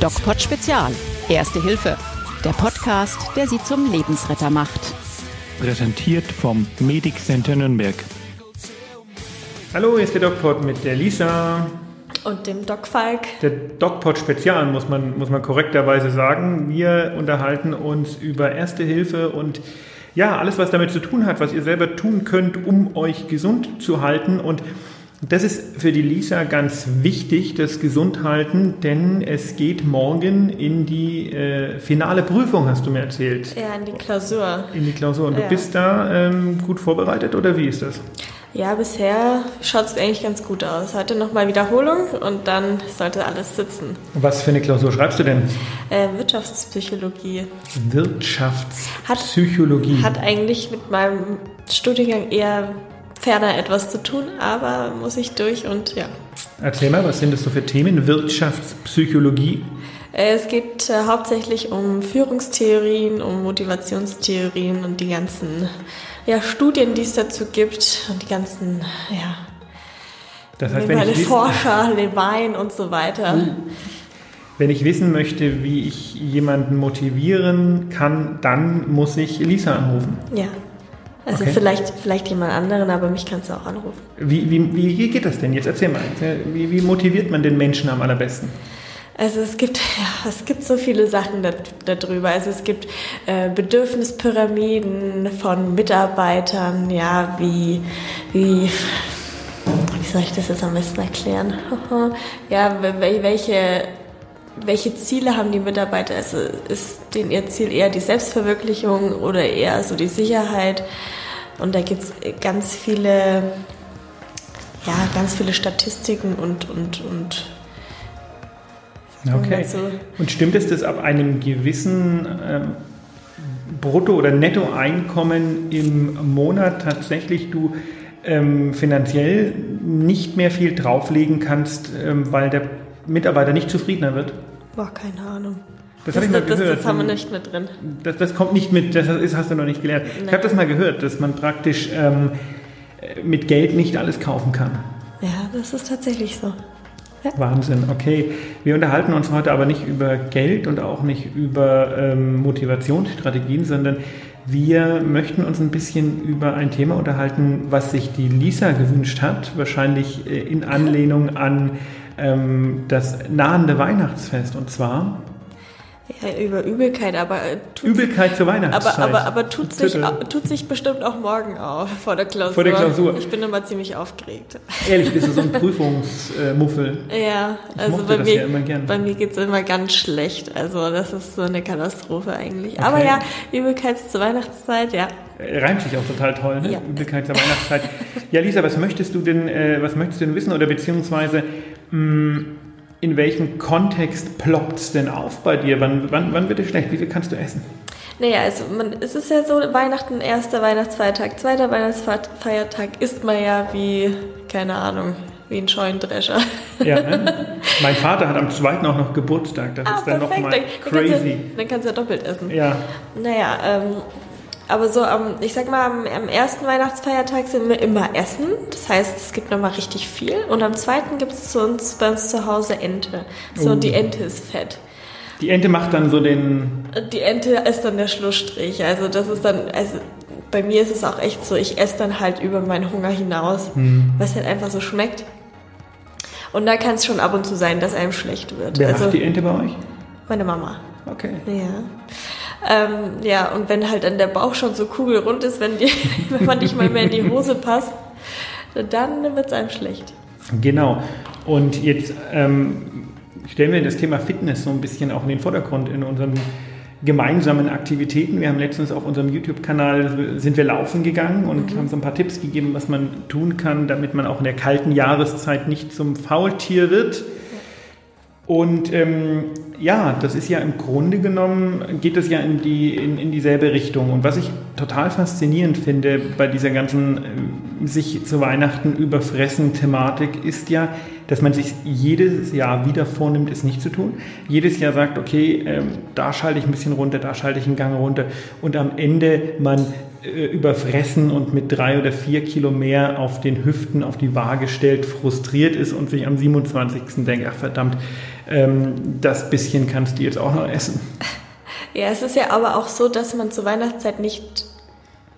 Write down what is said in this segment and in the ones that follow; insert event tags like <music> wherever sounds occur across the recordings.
DocPod Spezial. Erste Hilfe. Der Podcast, der Sie zum Lebensretter macht. Präsentiert vom Medic Center Nürnberg. Hallo, hier ist der DocPod mit der Lisa. Und dem Doc Falk. Der DocPod Spezial, muss man, muss man korrekterweise sagen. Wir unterhalten uns über Erste Hilfe und ja, alles, was damit zu tun hat, was ihr selber tun könnt, um euch gesund zu halten. Und das ist für die Lisa ganz wichtig, das Gesundhalten, denn es geht morgen in die äh, finale Prüfung, hast du mir erzählt. Ja, in die Klausur. In die Klausur. Und Ja. du bist da ähm, gut vorbereitet oder wie ist das? Ja, bisher schaut es eigentlich ganz gut aus. Heute nochmal Wiederholung und dann sollte alles sitzen. Was für eine Klausur schreibst du denn? Äh, Wirtschaftspsychologie Wirtschaftspsychologie. hat eigentlich mit meinem Studiengang eher ferner etwas zu tun, aber muss ich durch und ja. Erzähl mal, was sind das so für Themen? Wirtschaftspsychologie. Äh, Es geht äh, hauptsächlich um Führungstheorien, um Motivationstheorien und die ganzen ja, Studien, die es dazu gibt und die ganzen, ja, Das heißt, wenn ich, Forscher, Levine und so weiter. wenn ich wissen möchte, wie ich jemanden motivieren kann, dann muss ich Lisa anrufen. Ja. Also Okay. vielleicht, vielleicht jemand anderen, aber mich kannst du auch anrufen. Wie, wie, wie geht das denn? Jetzt erzähl mal. Wie, wie motiviert man den Menschen am allerbesten? Also es gibt, <laughs> ja, es gibt so viele Sachen da, darüber. Also es gibt äh, Bedürfnispyramiden von Mitarbeitern, ja, wie, wie, wie soll ich das jetzt am besten erklären? <laughs> ja, wel- welche, welche Ziele haben die Mitarbeiter? Also ist denen ihr Ziel eher die Selbstverwirklichung oder eher so die Sicherheit? Und da gibt es ganz viele, ja, ganz viele Statistiken und, und, und Okay. Und stimmt es, dass ab einem gewissen ähm, Brutto- oder Nettoeinkommen im Monat tatsächlich du ähm, finanziell nicht mehr viel drauflegen kannst, ähm, weil der Mitarbeiter nicht zufriedener wird? Boah, keine Ahnung. Das habe ich mal das, gehört. Das haben wir nicht mit drin. Das, das kommt nicht mit, das ist, hast du noch nicht gelernt. Ich habe das mal gehört, dass man praktisch ähm, mit Geld nicht alles kaufen kann. Ja, das ist tatsächlich so. Wahnsinn, okay. Wir unterhalten uns heute aber nicht über Geld und auch nicht über ähm, Motivationsstrategien, sondern wir möchten uns ein bisschen über ein Thema unterhalten, was sich die Lisa gewünscht hat, wahrscheinlich äh, in Anlehnung an ähm, das nahende Weihnachtsfest. Und zwar Ja, über Übelkeit, aber äh, tut, Übelkeit zur Weihnachtszeit. aber, aber, aber tut, sich, tut sich bestimmt auch morgen auf vor der Klausur. Vor der Klausur. Ich bin immer ziemlich aufgeregt. Ehrlich, bist du so ein Prüfungsmuffel? <laughs> Ja, also mochte bei mir, ja bei mir geht's immer ganz schlecht. Also das ist so eine Katastrophe eigentlich. Okay. Aber ja, Übelkeit zur Weihnachtszeit, ja. Äh, Reimt sich auch total toll, ne? Ja. Übelkeit zur Weihnachtszeit. Ja, Lisa, was möchtest du denn, äh, was möchtest du denn wissen oder beziehungsweise in welchem Kontext ploppt es denn auf bei dir? Wann, wann, wann wird es schlecht? Wie viel kannst du essen? Naja, also man, es ist ja so, Weihnachten, erster Weihnachtsfeiertag, zweiter Weihnachtsfeiertag isst man ja wie, keine Ahnung, wie ein Scheunendrescher. Ja, ne? <laughs> mein Vater hat am zweiten auch noch Geburtstag. Das ist dann nochmal Ah, Dann kannst, crazy. dann kannst du ja doppelt essen. Ja, Naja, ähm, aber so am, ich sag mal, am, am ersten Weihnachtsfeiertag sind wir immer essen. Das heißt, es gibt nochmal richtig viel. Und am zweiten gibt es uns, bei uns zu Hause Ente. So, Oh. und die Ente ist fett. die Ente macht dann so den. Die Ente ist dann der Schlussstrich. Also das ist dann, also bei mir ist es auch echt so, ich esse dann halt über meinen Hunger hinaus, Hm. was halt einfach so schmeckt. Und da kann es schon ab und zu sein, dass einem schlecht wird. Wer also macht die Ente bei euch? meine Mama. Okay. Ja. Ähm, ja, und wenn halt dann der Bauch schon so kugelrund ist, wenn, die, <laughs> wenn man nicht mal mehr in die Hose passt, dann wird es einem schlecht. Genau. Und jetzt ähm, stellen wir das Thema Fitness so ein bisschen auch in den Vordergrund in unseren gemeinsamen Aktivitäten. Wir haben letztens auf unserem YouTube-Kanal sind wir laufen gegangen und haben so ein paar Tipps gegeben, was man tun kann, damit man auch in der kalten Jahreszeit nicht zum Faultier wird. Und ähm, ja, das ist ja im Grunde genommen, geht das ja in, die, in, in dieselbe Richtung. Und was ich total faszinierend finde bei dieser ganzen ähm, sich zu Weihnachten überfressen Thematik, ist ja, dass man sich jedes Jahr wieder vornimmt, es nicht zu tun. Jedes Jahr sagt, okay, ähm, da schalte ich ein bisschen runter, da schalte ich einen Gang runter. Und am Ende man äh, überfressen und mit drei oder vier Kilo mehr auf den Hüften auf die Waage stellt, frustriert ist und sich am 27. denkt, ach verdammt, ähm, das bisschen kannst du jetzt auch noch essen. Ja, es ist ja aber auch so, dass man zur Weihnachtszeit nicht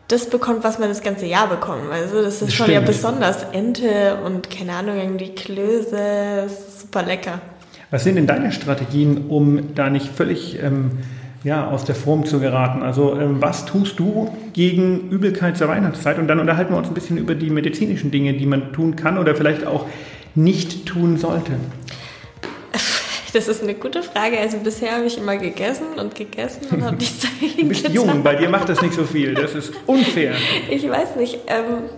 das bekommt, was man das ganze Jahr bekommt. Also das ist schon stimmt. ja besonders. Ente und keine Ahnung, irgendwie Klöße, super lecker. Was sind denn deine Strategien, um da nicht völlig ähm, ja, aus der Form zu geraten? Also ähm, was tust du gegen Übelkeit zur Weihnachtszeit? Und dann unterhalten wir uns ein bisschen über die medizinischen Dinge, die man tun kann oder vielleicht auch nicht tun sollte. <laughs> Das ist eine gute Frage. Also bisher habe ich immer gegessen und gegessen und habe nichts Du dagegen bist getan. jung, bei dir macht das nicht so viel. Das ist unfair. <laughs> Ich weiß nicht. Ähm,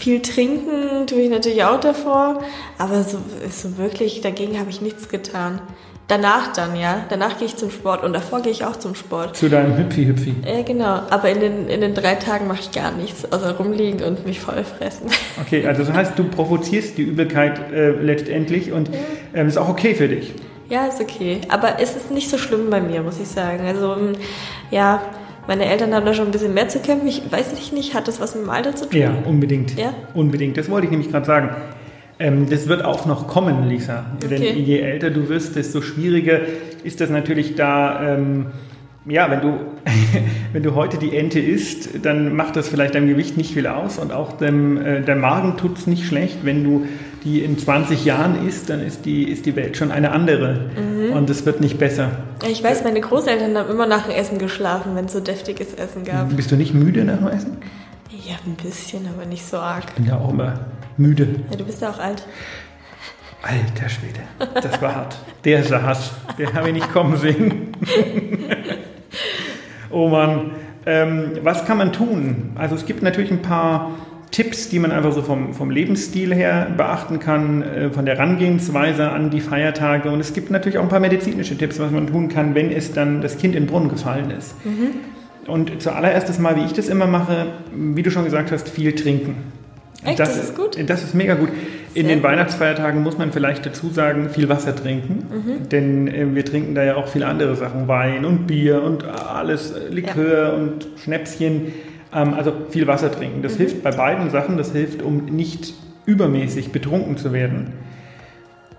viel trinken tue ich natürlich auch davor, aber so, so wirklich dagegen habe ich nichts getan. Danach dann, ja. Danach gehe ich zum Sport und davor gehe ich auch zum Sport. Zu deinem Hüpfi-Hüpfi. Ja, genau. Aber in den, in den drei Tagen mache ich gar nichts, außer rumliegen und mich voll fressen. <laughs> Okay, also das heißt, du provozierst die Übelkeit äh, letztendlich und ähm, ist auch okay für dich. Ja, ist okay. Aber es ist nicht so schlimm bei mir, muss ich sagen. Also, ähm, ja, meine Eltern haben da schon ein bisschen mehr zu kämpfen. Ich weiß nicht, nicht hat das was mit dem Alter zu tun? Ja, unbedingt. Ja? Unbedingt. Das wollte ich nämlich gerade sagen. Ähm, das wird auch noch kommen, Lisa. Denn Okay. je älter du wirst, desto schwieriger ist das natürlich da. Ähm, ja, wenn du, <laughs> wenn du heute die Ente isst, dann macht das vielleicht deinem Gewicht nicht viel aus und auch dem, äh, der Magen tut es nicht schlecht. Wenn du die in 20 Jahren isst, dann ist die, ist die Welt schon eine andere und es wird nicht besser. Ich weiß, meine Großeltern haben immer nach dem Essen geschlafen, wenn es so deftiges Essen gab. Bist du nicht müde nach dem Essen? Ja, ein bisschen, aber nicht so arg. Ich bin ja auch immer müde. Ja, du bist ja auch alt. Alter Schwede, das war hart. Der saß, der habe ich nicht kommen sehen. oh Mann, ähm, was kann man tun? Also es gibt natürlich ein paar Tipps, die man einfach so vom, vom Lebensstil her beachten kann, äh, von der Herangehensweise an die Feiertage. Und es gibt natürlich auch ein paar medizinische Tipps, was man tun kann, wenn es dann das Kind in den Brunnen gefallen ist. Und zuallererst Mal, wie ich das immer mache, wie du schon gesagt hast, viel trinken. Echt? Das ist gut? Das ist mega gut. In Sehr den gut. Weihnachtsfeiertagen muss man vielleicht dazu sagen, viel Wasser trinken. Mhm. Denn äh, wir trinken da ja auch viele andere Sachen. Wein und Bier und alles, äh, Likör und Schnäpschen. Ähm, also viel Wasser trinken. Mhm. Das hilft bei beiden Sachen. Das hilft, um nicht übermäßig betrunken zu werden.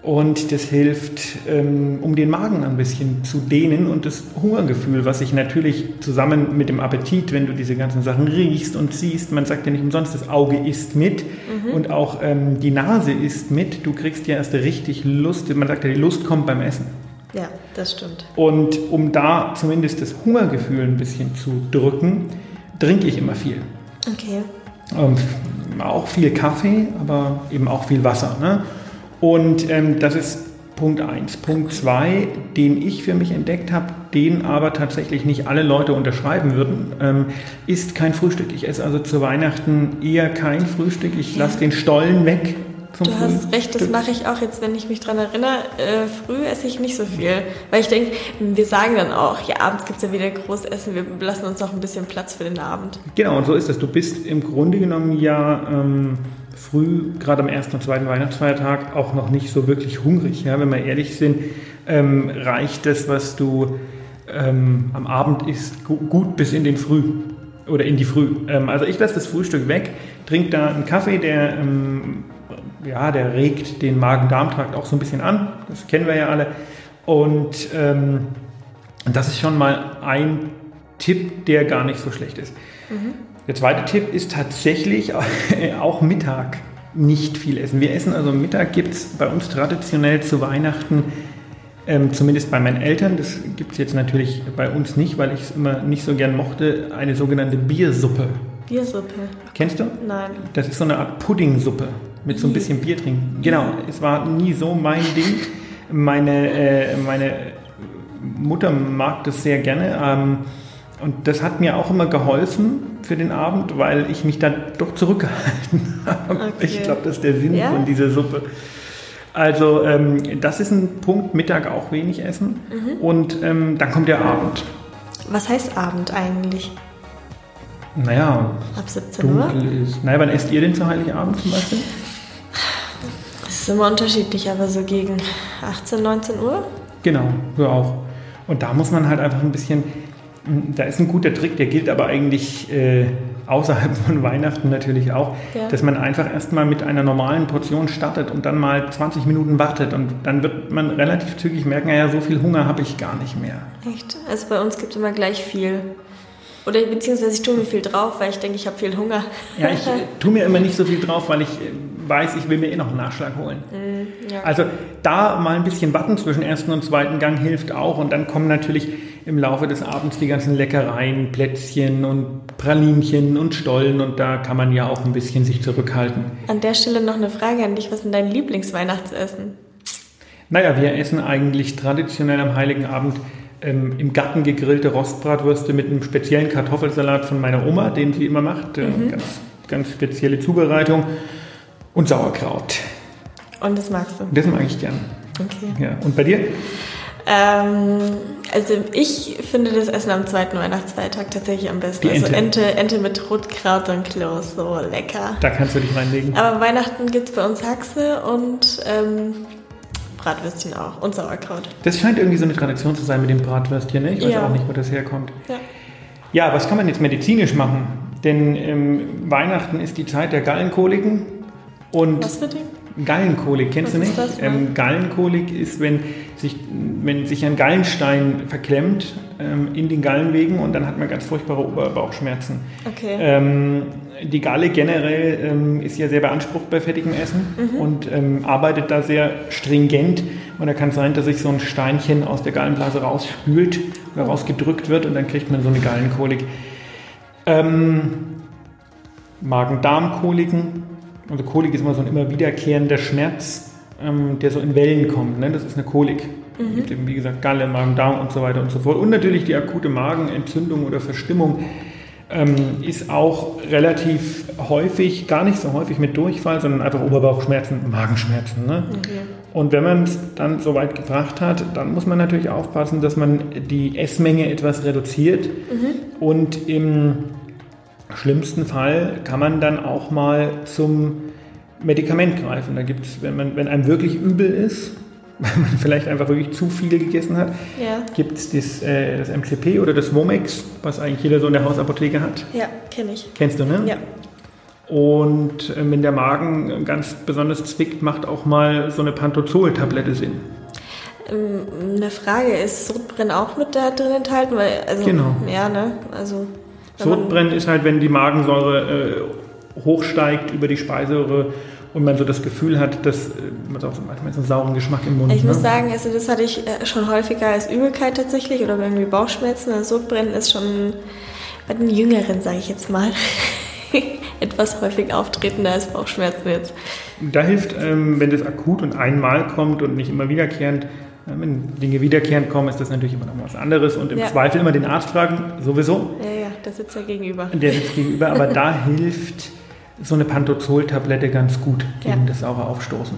Und das hilft, ähm, um den Magen ein bisschen zu dehnen und das Hungergefühl, was sich natürlich zusammen mit dem Appetit, wenn du diese ganzen Sachen riechst und siehst, man sagt ja nicht umsonst, das Auge isst mit und auch ähm, die Nase isst mit. Du kriegst ja erst richtig Lust, man sagt ja, die Lust kommt beim Essen. Ja, das stimmt. Und um da zumindest das Hungergefühl ein bisschen zu drücken, trinke ich immer viel. Okay. Ähm, auch viel Kaffee, aber eben auch viel Wasser. Ne? Und ähm, das ist Punkt 1. Punkt 2, den ich für mich entdeckt habe, den aber tatsächlich nicht alle Leute unterschreiben würden, ähm, ist kein Frühstück. Ich esse also zu Weihnachten eher kein Frühstück. Ich lasse den Stollen weg. Du hast recht, das mache ich auch jetzt, wenn ich mich dran erinnere. Äh, früh esse ich nicht so viel. Weil ich denke, wir sagen dann auch, ja, abends gibt es ja wieder Großessen, wir lassen uns noch ein bisschen Platz für den Abend. Genau, und so ist es. Du bist im Grunde genommen ja ähm, früh, gerade am ersten und zweiten Weihnachtsfeiertag, auch noch nicht so wirklich hungrig. Ja? Wenn wir ehrlich sind, ähm, reicht das, was du ähm, am Abend isst, gu gut bis in den Früh oder in die Früh. Ähm, also ich lasse das Frühstück weg, trinke da einen Kaffee, der, ähm, ja, der regt den Magen-Darm-Trakt auch so ein bisschen an. Das kennen wir ja alle. Und ähm, das ist schon mal ein Tipp, der gar nicht so schlecht ist. Der zweite Tipp ist tatsächlich <laughs> auch Mittag nicht viel essen. Wir essen also Mittag gibt es bei uns traditionell zu Weihnachten, ähm, zumindest bei meinen Eltern, das gibt es jetzt natürlich bei uns nicht, weil ich es immer nicht so gern mochte, eine sogenannte Biersuppe. Biersuppe. Kennst du? Nein. Das ist so eine Art Puddingsuppe mit so ein bisschen Bier trinken. Genau, es war nie so mein Ding. Meine, äh, meine Mutter mag das sehr gerne. Ähm, und das hat mir auch immer geholfen für den Abend, weil ich mich dann doch zurückgehalten <laughs> habe. Okay. Ich glaube, das ist der Sinn Ja? von dieser Suppe. Also ähm, das ist ein Punkt, Mittag auch wenig essen. Und ähm, dann kommt der Abend. Was heißt Abend eigentlich? Naja, Ab 17 Uhr? dunkel ist. Naja, wann esst ihr denn zu Heiligabend zum Beispiel? Das ist immer unterschiedlich, aber so gegen 18, 19 Uhr? Genau, wir auch. Und da muss man halt einfach ein bisschen, Da ist ein guter Trick, der gilt aber eigentlich äh, außerhalb von Weihnachten natürlich auch, ja. dass man einfach erstmal mit einer normalen Portion startet und dann mal 20 Minuten wartet und dann wird man relativ zügig merken, ja, so viel Hunger habe ich gar nicht mehr. Echt? Also bei uns gibt es immer gleich viel. Oder beziehungsweise ich tue mir viel drauf, weil ich denke, ich habe viel Hunger. Ja, ich <laughs> tue mir immer nicht so viel drauf, weil ich äh, weiß, ich will mir eh noch einen Nachschlag holen. Mm, ja. Also da mal ein bisschen warten zwischen ersten und zweiten Gang hilft auch. Und dann kommen natürlich im Laufe des Abends die ganzen Leckereien, Plätzchen und Pralinchen und Stollen. Und da kann man ja auch ein bisschen sich zurückhalten. An der Stelle noch eine Frage an dich. Was ist denn dein Lieblingsweihnachtsessen? Naja, wir essen eigentlich traditionell am Heiligen Abend ähm, im Garten gegrillte Rostbratwürste mit einem speziellen Kartoffelsalat von meiner Oma, den sie immer macht. Äh, mhm. Ganz, ganz spezielle Zubereitung. Und Sauerkraut. Und das magst du? Das mag ich gern. Okay. Ja. Und bei dir? Ähm, also ich finde das Essen am zweiten Weihnachtsfeiertag tatsächlich am besten. Die Ente. Also Ente, Ente mit Rotkraut und Kloß, so lecker. Da kannst du dich reinlegen. Aber Weihnachten gibt es bei uns Haxe und ähm, Bratwürstchen auch und Sauerkraut. Das scheint irgendwie so eine Tradition zu sein mit dem Bratwürstchen, ne? Ich weiß ja. auch nicht, wo das herkommt. Ja. ja, was kann man jetzt medizinisch machen? Denn ähm, Weihnachten ist die Zeit der Gallenkoliken. Und was für Ding? Gallenkolik, kennst was du nicht? Das, ähm, Gallenkolik ist, wenn sich, wenn sich ein Gallenstein verklemmt ähm, in den Gallenwegen und dann hat man ganz furchtbare Oberbauchschmerzen. Okay. Ähm, die Galle generell ähm, ist ja sehr beansprucht bei fettigem Essen mhm. und ähm, arbeitet da sehr stringent. Und da kann es sein, dass sich so ein Steinchen aus der Gallenblase rausspült oder oh. rausgedrückt wird und dann kriegt man so eine Gallenkolik. Ähm, Magen-Darm-Koliken also Kolik ist immer so ein immer wiederkehrender Schmerz, ähm, der so in Wellen kommt. Ne? Das ist eine Kolik. Mhm. Es gibt eben, wie gesagt, Galle, Magen, Darm und so weiter und so fort. Und natürlich die akute Magenentzündung oder Verstimmung ähm, ist auch relativ häufig, gar nicht so häufig mit Durchfall, sondern einfach Oberbauchschmerzen, Magenschmerzen. Ne? Okay. Und wenn man es dann so weit gebracht hat, dann muss man natürlich aufpassen, dass man die Essmenge etwas reduziert mhm. und im schlimmsten Fall kann man dann auch mal zum Medikament greifen. Da gibt es, wenn, man, wenn einem wirklich übel ist, <laughs> weil man vielleicht einfach wirklich zu viel gegessen hat, ja. gibt es das, äh, das MCP oder das Womex, was eigentlich jeder so in der Hausapotheke hat. Ja, kenne ich. Kennst du, ne? Ja. Und äh, wenn der Magen ganz besonders zwickt, macht auch mal so eine Pantozol-Tablette Sinn. Ähm, eine Frage, ist Sodbrennen auch mit da drin enthalten? Weil, also, genau. Ja, ne? Also Sodbrennen ist halt, wenn die Magensäure äh, hochsteigt über die Speiseröhre und man so das Gefühl hat, dass äh, man auch so manchmal so einen sauren Geschmack im Mund. Ich ne? muss sagen, also das hatte ich äh, schon häufiger als Übelkeit tatsächlich oder irgendwie Bauchschmerzen. Also Sodbrennen ist schon bei den Jüngeren, sage ich jetzt mal, <laughs> etwas häufig auftretender als Bauchschmerzen jetzt. Da hilft, ähm, wenn das akut und einmal kommt und nicht immer wiederkehrend, wenn Dinge wiederkehrend kommen, ist das natürlich immer noch was anderes und im ja. Zweifel immer den Arzt fragen, sowieso. Ja, ja, der sitzt ja gegenüber. Der sitzt gegenüber, aber da <laughs> hilft so eine Pantozol-Tablette ganz gut gegen ja. das saure Aufstoßen.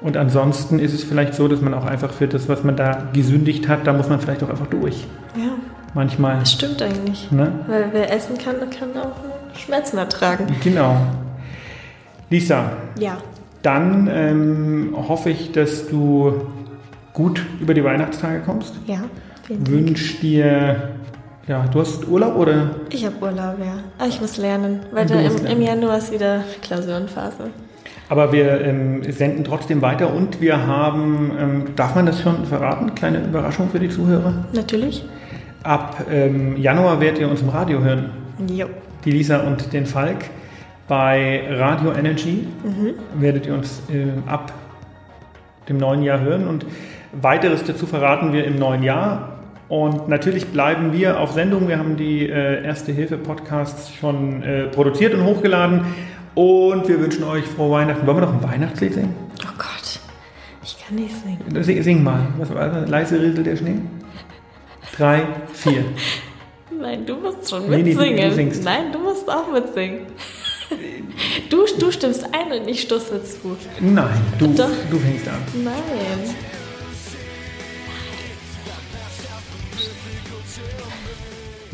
Und ansonsten ist es vielleicht so, dass man auch einfach für das, was man da gesündigt hat, da muss man vielleicht auch einfach durch. Ja. Manchmal. Das stimmt eigentlich. Ne? Weil wer essen kann, kann auch Schmerzen ertragen. Genau. Lisa. Ja. Dann ähm, hoffe ich, dass du gut über die Weihnachtstage kommst. Ja. Wünsch dir, ja, du hast Urlaub oder? Ich habe Urlaub, ja. Aber ich muss lernen, weil im, im, Januar ist wieder Klausurenphase. Aber wir ähm, senden trotzdem weiter und wir haben, ähm, darf man das schon verraten? Kleine Überraschung für die Zuhörer? Natürlich. Ab ähm, Januar werdet ihr uns im Radio hören. Jo. Die Lisa und den Falk. Bei Radio Energy mhm. werdet ihr uns äh, ab dem neuen Jahr hören und Weiteres dazu verraten wir im neuen Jahr. Und natürlich bleiben wir auf Sendung. Wir haben die äh, Erste Hilfe Podcasts schon äh, produziert und hochgeladen. Und wir wünschen euch frohe Weihnachten. Wollen wir noch ein Weihnachtslied singen? Oh Gott, ich kann nicht singen. Sing, sing mal. Was war das? Leise rieselt der Schnee? Drei, vier. <laughs> Nein, du musst schon mitsingen. Nee, nee, du Nein, du musst auch mitsingen. Du, du stimmst ein und ich stoße zu. Nein, du, Doch. du fängst an. Nein.